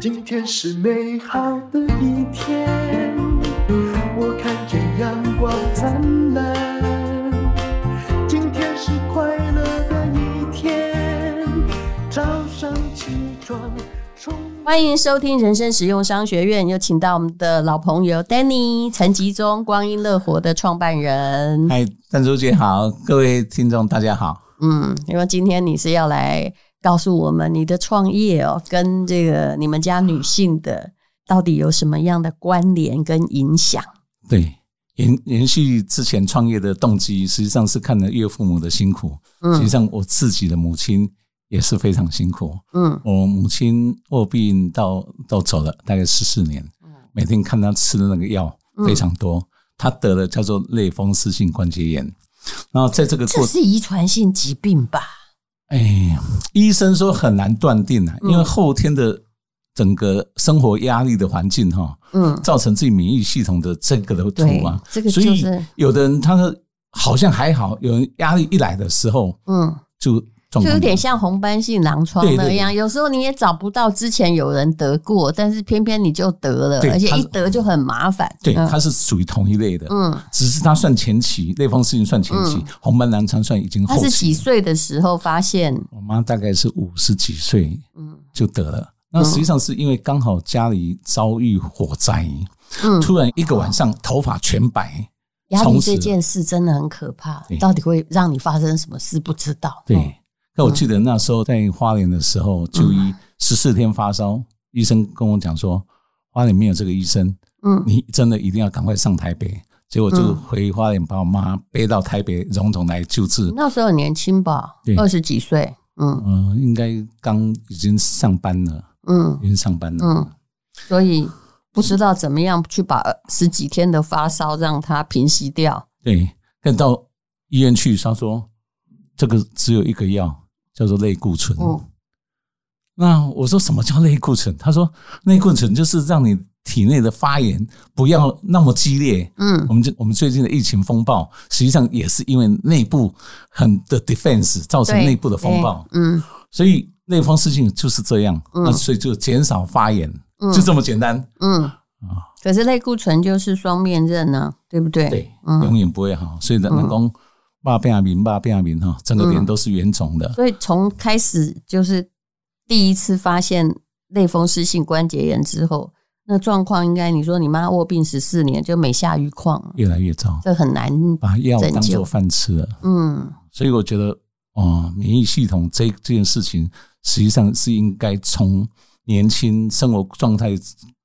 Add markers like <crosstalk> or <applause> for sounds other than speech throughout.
今天是美好的一天，我看见阳光灿烂。今天是快乐的一天，早上起床。欢迎收听人生实用商学院，又请到我们的老朋友 Danny 陈吉忠，光阴乐活的创办人。嗨，淡如姐好，各位听众大家好。嗯，因为今天你是要来。告诉我们你的创业哦，跟这个你们家女性的到底有什么样的关联跟影响？对，延延续之前创业的动机，实际上是看了岳父母的辛苦。嗯，实际上我自己的母亲也是非常辛苦。嗯，我母亲卧病到到走了大概十四年。嗯，每天看她吃的那个药非常多，她得了叫做类风湿性关节炎。然后在这个过，这是遗传性疾病吧？哎，医生说很难断定啊，因为后天的整个生活压力的环境哈，嗯，造成自己免疫系统的这个的图啊，这个所以有的人他说好像还好，有人压力一来的时候，嗯，就。就有点像红斑性狼疮那样，有时候你也找不到之前有人得过，但是偏偏你就得了，而且一得就很麻烦。对，它是属于同一类的，嗯，只是它算前期，类风湿性算前期，红斑狼疮算已经后期。他是几岁的时候发现？我妈大概是五十几岁，嗯，就得了。那实际上是因为刚好家里遭遇火灾，嗯，突然一个晚上头发全白。压力这件事真的很可怕，到底会让你发生什么事不知道。对。那我记得那时候在花莲的时候就医十四天发烧，医生跟我讲说花莲没有这个医生，嗯，你真的一定要赶快上台北。结果就回花莲把我妈背到台北荣总来救治。那时候很年轻吧，二十几岁，嗯嗯，应该刚已经上班了，嗯，已经上班了，嗯，所以不知道怎么样去把十几天的发烧让它平息掉。对，但到医院去，他说这个只有一个药。叫做类固醇。嗯，那我说什么叫类固醇？他说 <laughs> 类固醇就是让你体内的发炎不要那么激烈。嗯，我们这我们最近的疫情风暴，实际上也是因为内部很的 defense 造成内部的风暴。嗯，所以类风湿性就是这样。那所以就减少发炎，就这么简单。嗯啊，可是类固醇就是双面刃呢，对不对？对，永远不会好。所以人工。爸变阿明，爸变阿明哈，整个脸都是圆肿的。嗯。所以从开始就是第一次发现类风湿性关节炎之后，那状况应该你说你妈卧病十四年，就每下愈况，越来越糟，这很难把药当做饭吃了。嗯，所以我觉得哦，免疫系统这这件事情，实际上是应该从年轻生活状态。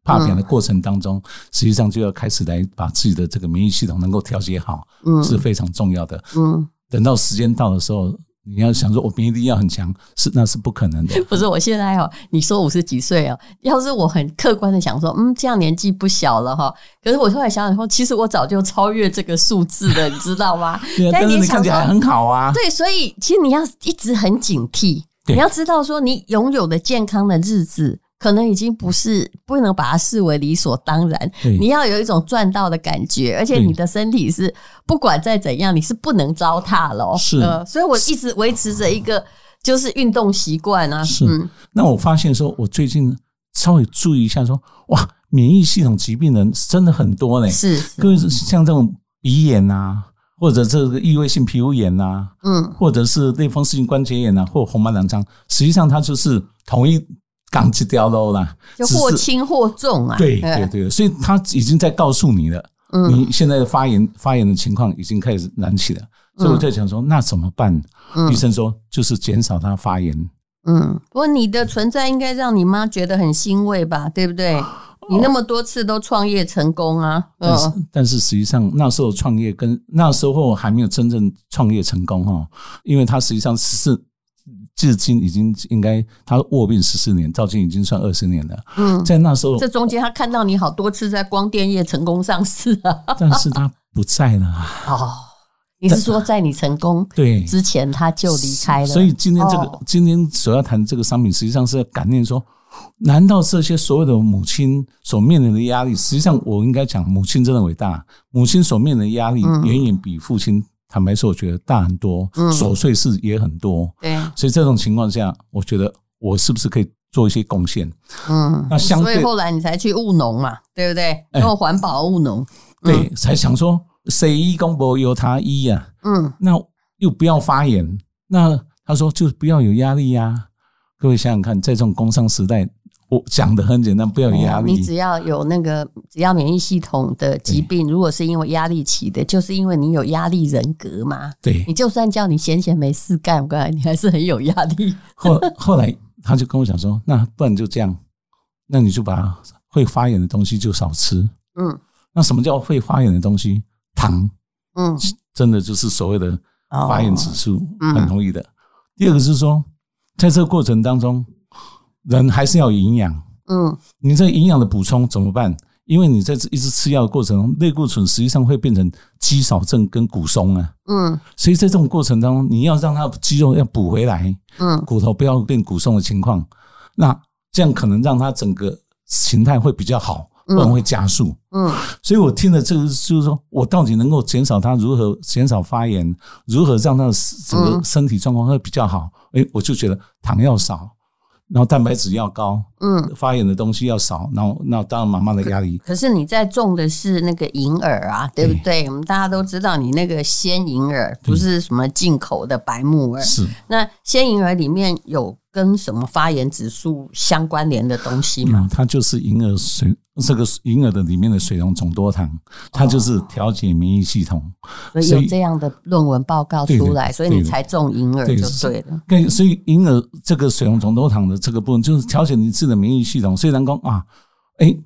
怕扁的过程当中，实际上就要开始来把自己的这个免疫系统能够调节好，嗯，是非常重要的。嗯，等到时间到的时候，你要想说我免疫力要很强，是那是不可能的。<laughs> 不是，我现在哦，你说五十几岁哦，<laughs> 要是我很客观的想说，嗯，这样年纪不小了哈。可是我后来想想说，其实我早就超越这个数字了，<laughs> 你知道吗？对啊，但是你看起来很好啊。对，所以其实你要一直很警惕，你要知道说，你拥有的健康的日子。可能已经不是不能把它视为理所当然，你要有一种赚到的感觉，而且你的身体是不管再怎样，你是不能糟蹋了。是，所以我一直维持着一个就是运动习惯啊。是，那我发现说，我最近稍微注意一下，说哇，免疫系统疾病的人真的很多呢。是，各位像这种鼻炎啊，或者这个异位性皮肤炎啊，嗯，或者是类风湿性关节炎啊，或红斑狼疮，实际上它就是同一。钢筋掉落了，就或轻或重啊。对对对，所以他已经在告诉你了，你现在的发炎发炎的情况已经开始燃起了。所以我在想说，那怎么办？医生说就是减少它发炎。嗯，不过你的存在应该让你妈觉得很欣慰吧？对不对？你那么多次都创业成功啊。但是但是实际上那时候创业跟那时候还没有真正创业成功哈，因为他实际上是。至今已经应该他卧病十四年，到今已经算二十年了。嗯，在那时候，这中间他看到你好多次在光电业成功上市啊，但是他不在了。哦，你是说在你成功对之前他就离开了？所以今天这个今天所要谈这个商品，实际上是要感念说，难道这些所有的母亲所面临的压力，实际上我应该讲，母亲真的伟大，母亲所面临的压力远远比父亲。坦白说，我觉得大很多，琐碎事也很多。对，所以这种情况下，我觉得我是不是可以做一些贡献。嗯，那相对所以后来你才去务农嘛，对不对？做环保务农，对，才想说谁一公婆由他一呀。嗯，那又不要发言，那他说就不要有压力呀。各位想想看，在这种工商时代。我讲的很简单，不要有压力。你只要有那个，只要免疫系统的疾病，如果是因为压力起的，就是因为你有压力人格嘛。对，你就算叫你闲闲没事干，我告诉你，你还是很有压力。后后来他就跟我讲说，那不然就这样，那你就把会发炎的东西就少吃。嗯，那什么叫会发炎的东西？糖。嗯，真的就是所谓的发炎指数很容易的。第二个是说，在这个过程当中。人还是要有营养，嗯，你这营养的补充怎么办？因为你在这一直吃药的过程中，类固醇实际上会变成肌少症跟骨松啊，嗯，所以在这种过程当中，你要让它肌肉要补回来，嗯，骨头不要变骨松的情况，那这样可能让它整个形态会比较好，不然会加速，嗯，所以我听了这个就是说我到底能够减少它如何减少发炎，如何让它的整个身体状况会比较好？诶，我就觉得糖要少。然后蛋白质要高，嗯，发炎的东西要少，然后那当然妈妈的压力。可是你在种的是那个银耳啊，对不对？我们大家都知道，你那个鲜银耳不是什么进口的白木耳，是那鲜银耳里面有跟什么发炎指数相关联的东西吗？它就是银耳水。这个银耳的里面的水溶总多糖，它就是调节免疫系统，所以有这样的论文报告出来，所以你才种银耳就对了。对，所以银耳这个水溶总多糖的这个部分，就是调节你自己的免疫系统。虽然讲啊，哎，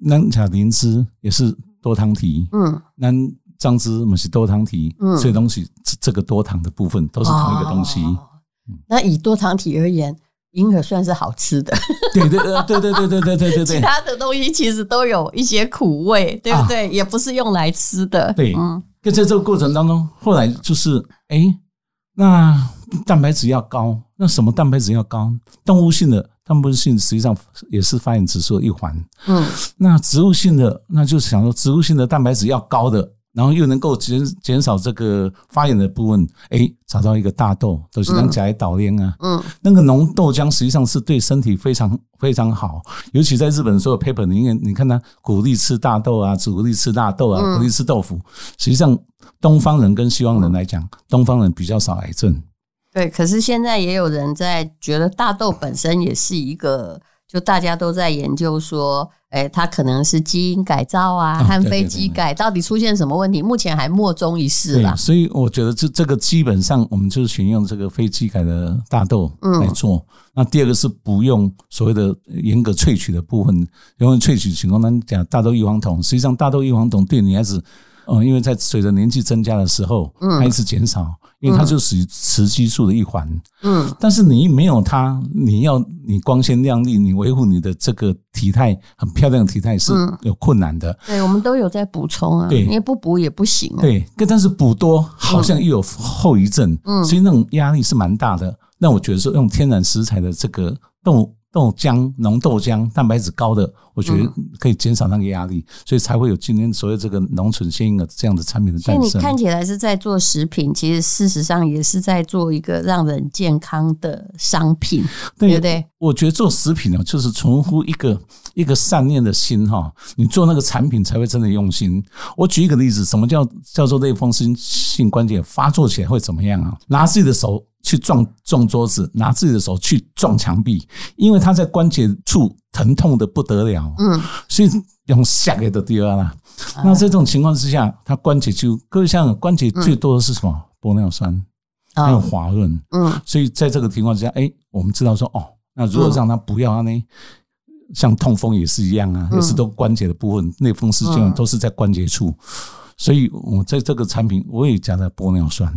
南卡灵芝也是多糖体，嗯，南樟芝也是多糖体，嗯，所以东西这个多糖的部分都是同一个东西。那以多糖体而言。银耳算是好吃的，对对对对对对对对对对。其他的东西其实都有一些苦味，对不对？也不是用来吃的。对，嗯。就在这个过程当中，后来就是，哎，那蛋白质要高，那什么蛋白质要高？动物性的蛋白质实际上也是发炎指数的一环。嗯。那植物性的，那就是想说，植物性的蛋白质要高的。然后又能够减减少这个发炎的部分，哎，找到一个大豆，都是讲甲来导炼啊，嗯，那个浓豆浆实际上是对身体非常非常好，尤其在日本所有 paper 里面，你看他鼓励吃大豆啊，鼓励吃大豆啊，鼓励吃豆腐，实际上东方人跟西方人来讲，东方人比较少癌症。对，可是现在也有人在觉得大豆本身也是一个。就大家都在研究说，哎，它可能是基因改造啊，和飞机改到底出现什么问题？目前还莫衷一是啦。所以我觉得这这个基本上我们就是选用这个飞机改的大豆来做。嗯、那第二个是不用所谓的严格萃取的部分，因为萃取情况当中讲大豆异黄酮，实际上大豆异黄酮对女孩子。嗯，因为在随着年纪增加的时候，嗯，它一直减少，因为它就属于雌激素的一环，嗯，但是你没有它，你要你光鲜亮丽，你维护你的这个体态很漂亮的体态是有困难的。对，我们都有在补充啊，对，因为不补也不行啊。对，但是补多好像又有后遗症，嗯，所以那种压力是蛮大的。那我觉得说用天然食材的这个动物。豆浆、浓豆浆，蛋白质高的，我觉得可以减少那个压力，所以才会有今天所谓这个浓醇鲜银耳这样的产品的诞生。所以你看起来是在做食品，其实事实上也是在做一个让人健康的商品，对不对？我觉得做食品呢，就是存乎一个一个善念的心哈，你做那个产品才会真的用心。我举一个例子，什么叫叫做类风湿性关节发作起来会怎么样啊？拿自己的手。去撞撞桌子，拿自己的手去撞墙壁，因为他在关节处疼痛的不得了，嗯，所以用下给的第二啦。那在这种情况之下，他关节就各位像关节最多的是什么？玻尿酸，还有滑润，嗯，所以在这个情况之下，哎，我们知道说，哦，那如果让他不要呢？像痛风也是一样啊，也是都关节的部分，类风湿性都是在关节处，所以我在这个产品我也加了玻尿酸。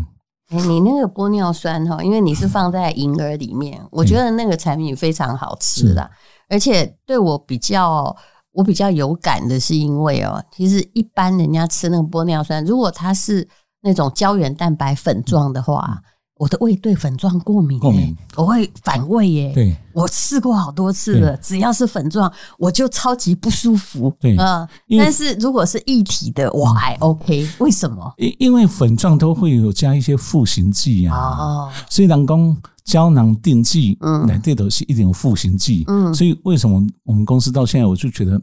哎，你那个玻尿酸哈，因为你是放在银耳里面，我觉得那个产品非常好吃的，而且对我比较我比较有感的是，因为哦，其实一般人家吃那个玻尿酸，如果它是那种胶原蛋白粉状的话，我的胃对粉状过敏，过敏，我会反胃耶。对，我试过好多次了，只要是粉状，我就超级不舒服。对，嗯，但是如果是一体的，我还 OK。为什么？因因为粉状都会有加一些赋形剂啊。哦，所以人讲胶囊定剂，嗯，内底都是一点赋形剂。嗯，所以为什么我们公司到现在，我就觉得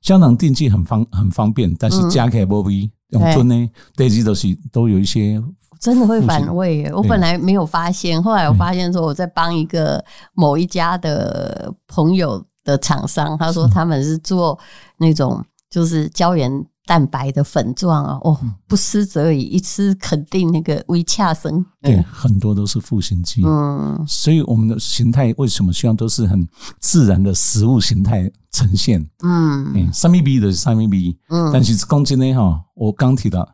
胶囊定剂很方很方便，但是加起来不味。用吞呢，这些都是都有一些。真的会反胃耶！我本来没有发现，后来我发现说我在帮一个某一家的朋友的厂商，他说他们是做那种就是胶原蛋白的粉状啊，哦，不吃则已，一吃肯定那个微恰生。对，很多都是复形剂。嗯，所以我们的形态为什么希望都是很自然的食物形态呈现？嗯，三米 B 的三米 B，嗯，但是公斤呢？哈，我刚提到。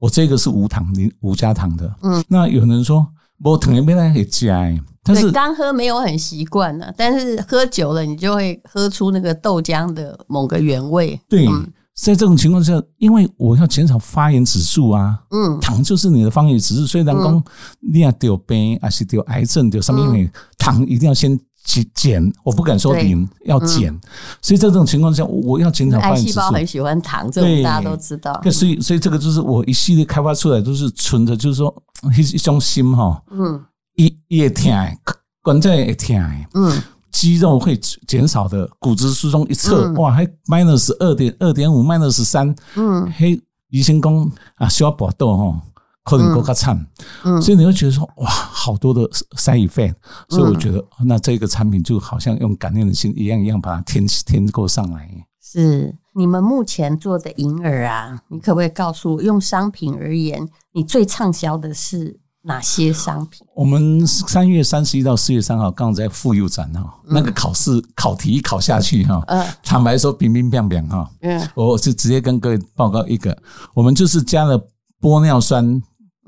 我这个是无糖零，无加糖的。嗯，那有人说我糖也没来给加，但是刚喝没有很习惯呢。但是喝久了，你就会喝出那个豆浆的某个原味。对，在这种情况下，因为我要减少发炎指数啊。嗯，糖就是你的发炎指数，所以人讲你要得病还是得癌症得什么？因为糖一定要先。减，我不敢说零，要减。所以在这种情况下，我要减少。癌细胞很喜欢糖，这个大家都知道。所以，所以这个就是我一系列开发出来，都是存着，就是说一一种心哈。嗯，一也疼，关节也疼。嗯，肌肉会减少的，骨质疏松一测，哇，还 minus 二点二点五，minus 三。嗯，嘿，医生讲啊，需要搏斗哈。可能够卡惨，所以你会觉得说哇，好多的 side effect，所以我觉得那这个产品就好像用感恩的心一样一样把它添添购上来。是。你们目前做的银耳啊，你可不可以告诉我，用商品而言，你最畅销的是哪些商品？我们三月三十一到四月三号刚好在妇幼展哈，那个考试考题一考下去哈，坦白说冰冰冰冰哈，嗯，我是直接跟各位报告一个，我们就是加了玻尿酸。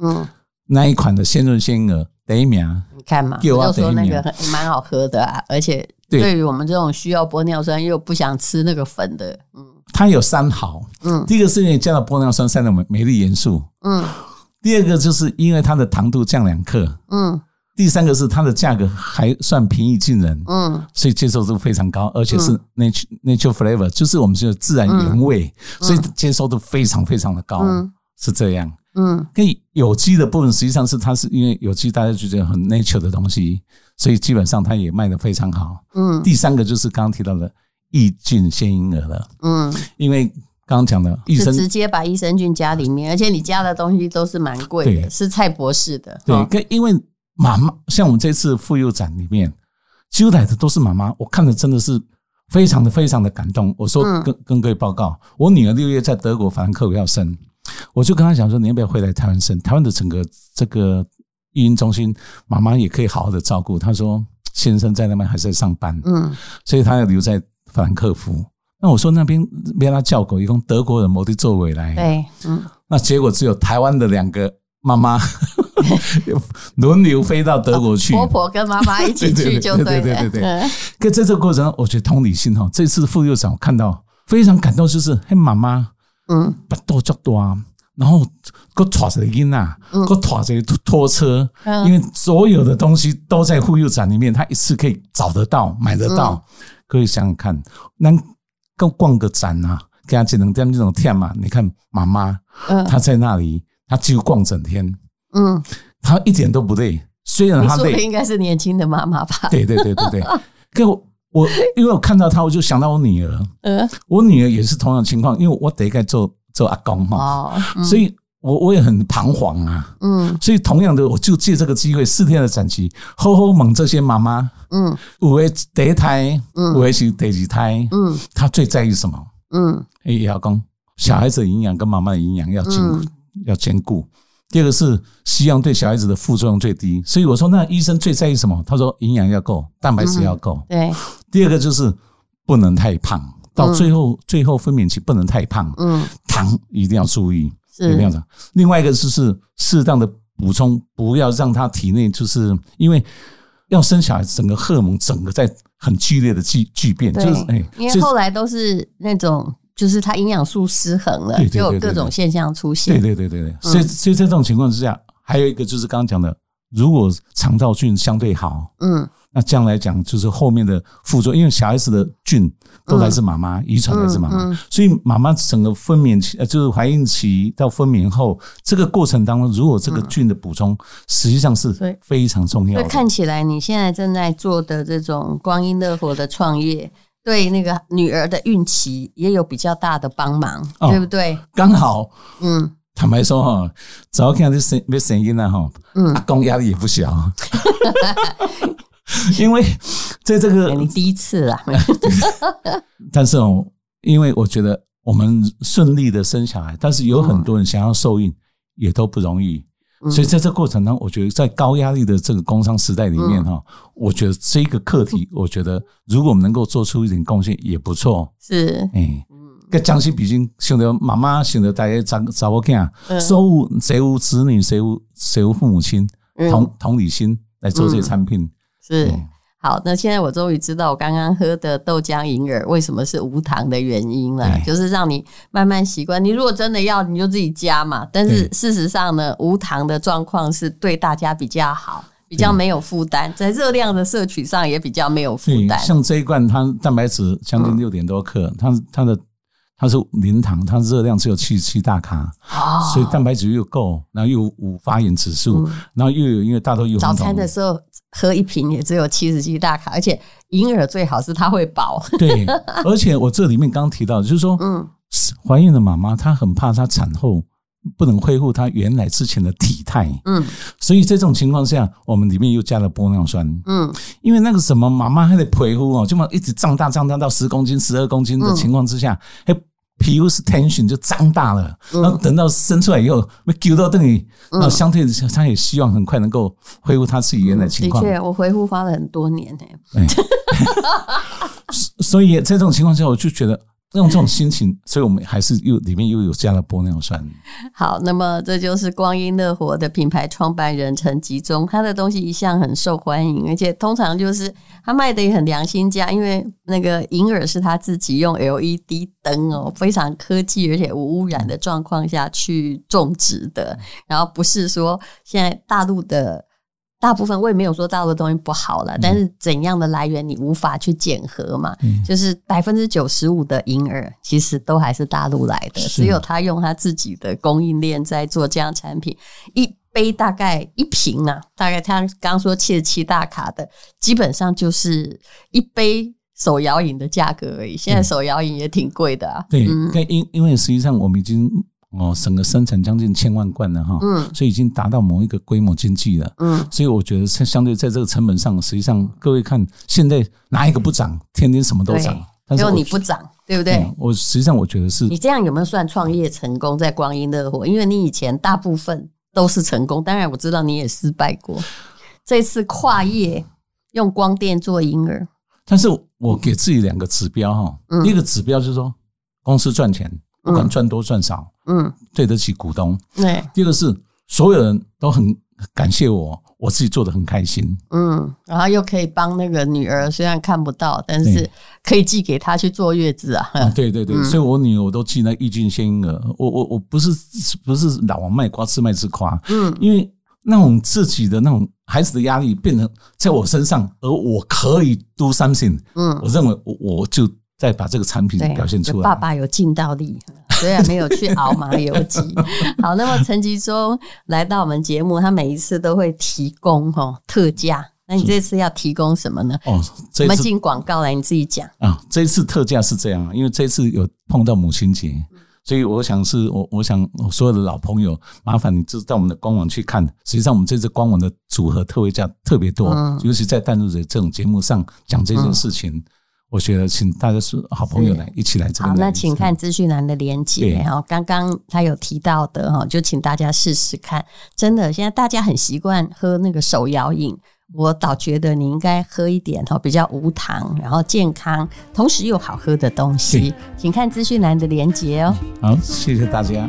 嗯，那一款的鲜润鲜婴儿第一名，你看嘛，就说那个蛮好喝的啊，而且对。于我们这种需要玻尿酸又不想吃那个粉的，嗯，它有三好，嗯，第一个是因为加了玻尿酸三的镁镁元素，嗯，第二个就是因为它的糖度降两克，嗯，第三个是它的价格还算平易近人，嗯，所以接受度非常高，而且是 nature nature flavor，就是我们说自然原味，所以接受度非常非常的高，是这样。嗯，跟有机的部分实际上是它是因为有机，大家就觉得很 nature 的东西，所以基本上它也卖的非常好。嗯，第三个就是刚刚提到的益菌鲜婴儿了。嗯，因为刚刚讲的益生直接把益生菌加里面，而且你加的东西都是蛮贵的，是蔡博士的。对，跟因为妈妈像我们这次妇幼展里面，几乎来的都是妈妈，我看的真的是非常的非常的感动。我说跟跟各位报告，我女儿六月在德国法兰克福要生。我就跟他讲说，你要不要回来台湾生？台湾的整个这个育婴中心，妈妈也可以好好的照顾。他说，先生在那边还是在上班，嗯，所以他要留在法兰克福。那我说那边没他叫狗，一共德国人摩的座位来，对，嗯，那结果只有台湾的两个妈妈 <laughs> 轮流飞到德国去，婆婆跟妈妈一起去就对了，对对对对对。可在这个过程，我觉得同理心哈，这次副幼长我看到非常感动，就是嘿妈妈。嗯，不多足多啊，然后搁拖着囡呐，搁拖着拖车，因为所有的东西都在妇幼展里面，他一次可以找得到、买得到。可以想想看，能够逛个展啊，给他只能这样这种天嘛？你看妈妈，她在那里，她几乎逛整天，嗯，她一点都不累。虽然她累，应该是年轻的妈妈吧？对对对对对。<laughs> 可我。因为我看到他，我就想到我女儿。嗯，我女儿也是同样情况，因为我得该做做阿公嘛。哦，所以我我也很彷徨啊。嗯，所以同样的，我就借这个机会，四天的展期，吼吼猛这些妈妈。嗯，有的第一胎，嗯，有的是第二胎。嗯，她最在意什么？嗯，哎，阿公，小孩子的营养跟妈妈的营养要兼顾，要兼顾。第二个是希望对小孩子的副作用最低，所以我说那医生最在意什么？他说营养要够，蛋白质要够。对。第二个就是不能太胖，到最后最后分娩期不能太胖。嗯。糖一定要注意，是这样子。另外一个就是适当的补充，不要让他体内就是因为要生小孩子，整个荷尔蒙整个在很剧烈的巨巨变，就是哎，因为后来都是那种。就是它营养素失衡了，就有各种现象出现。对对对对对，所以所以在这种情况之下，还有一个就是刚刚讲的如果肠道菌相对好，嗯，那这样来讲就是后面的副作用，因为小孩子的菌都来自妈妈，遗传来自妈妈，所以妈妈整个分娩期，呃，就是怀孕期到分娩后这个过程当中，如果这个菌的补充，实际上是非常重要的。看起来你现在正在做的这种光阴乐活的创业，对那个女儿的孕期也有比较大的帮忙，对不对？刚好，嗯。坦白说哈，只要看到这声音呢哈，阿公压力也不小，<laughs> 因为在这个 <laughs> 你第一次啊，<laughs> 但是哦，因为我觉得我们顺利的生小孩，但是有很多人想要受孕也都不容易，所以在这个过程当中，我觉得在高压力的这个工商时代里面哈，我觉得这个课题，<laughs> 我觉得如果我们能够做出一点贡献也不错，是。哎。个将心比心，想着妈妈，想着大家找找我看，谁无谁无子女，谁无谁无父母亲，同同理心来做这些产品。是好，那现在我终于知道我刚刚喝的豆浆银耳为什么是无糖的原因了，就是让你慢慢习惯。你如果真的要，你就自己加嘛。但是事实上呢，无糖的状况是对大家比较好，比较没有负担，在热量的摄取上也比较没有负担。像这一罐，它蛋白质将近六点多克，它它的。它是零糖，它热量只有七十七大卡，所以蛋白质又够，然后又无发炎指数，然后又有因为大豆有早餐的时候喝一瓶也只有七十七大卡，而且银耳最好是它会饱。<laughs> 对，而且我这里面刚刚提到，就是说，嗯，怀孕的妈妈她很怕她产后不能恢复她原来之前的体态，嗯，所以在这种情况下，我们里面又加了玻尿酸，嗯，因为那个什么妈妈还得陪护哦，就么一直胀大胀大到十公斤、十二公斤的情况之下，还。皮肤是 tension 就张大了，然后等到生出来以后，被揪到这里，那相对的他也希望很快能够恢复他自己原来情况。的确，我恢复花了很多年呢。<laughs> 所以这种情况下，我就觉得。用这种心情，所以我们还是又里面又有加了玻尿酸。好，那么这就是光阴乐活的品牌创办人陈吉仲，他的东西一向很受欢迎，而且通常就是他卖的也很良心价，因为那个银耳是他自己用 LED 灯哦，非常科技而且无污染的状况下去种植的，然后不是说现在大陆的。大部分我也没有说大陆的东西不好了，但是怎样的来源你无法去检核嘛？嗯、就是百分之九十五的银耳其实都还是大陆来的，只有他用他自己的供应链在做这样产品。一杯大概一瓶、啊，大概他刚说七十七大卡的，基本上就是一杯手摇饮的价格而已。现在手摇饮也挺贵的啊。对，因因因为实际上我们已经。哦，整个生产将近千万罐了哈，嗯，所以已经达到某一个规模经济了，嗯，所以我觉得相对在这个成本上，实际上各位看现在哪一个不涨？天天什么都涨，只有你不涨，对不对？我实际上我觉得是你这样有没有算创业成功？在光阴乐活，因为你以前大部分都是成功，当然我知道你也失败过。这次跨业用光电做婴儿，但是我给自己两个指标哈，一个指标就是说公司赚钱。不管赚多赚少，嗯，对得起股东。对，第二个是所有人都很感谢我，我自己做得很开心。嗯，然后又可以帮那个女儿，虽然看不到，但是可以寄给她去坐月子啊。对对对，所以我女儿我都寄那益菌鲜婴儿。我我我不是不是老王卖瓜，自卖自夸。嗯，因为那种自己的那种孩子的压力变成在我身上，而我可以 do something。嗯，我认为我我就。再把这个产品表现出来。爸爸有尽到力，虽然没有去熬麻油鸡。<laughs> 好，那么陈吉忠来到我们节目，他每一次都会提供哈特价。那你这次要提供什么呢？哦，我们进广告来，你自己讲啊。这次特价是这样，因为这次有碰到母亲节，所以我想是我我想所有的老朋友，麻烦你就是到我们的官网去看。实际上，我们这次官网的组合特惠价特别多，尤其在淡如姐这种节目上讲这件事情。我觉得，请大家是好朋友来一起来这边。好，那请看资讯栏的连结。然后刚刚他有提到的哈，就请大家试试看。真的，现在大家很习惯喝那个手摇饮，我倒觉得你应该喝一点哈，比较无糖，然后健康，同时又好喝的东西。请看资讯栏的连接哦。好，谢谢大家。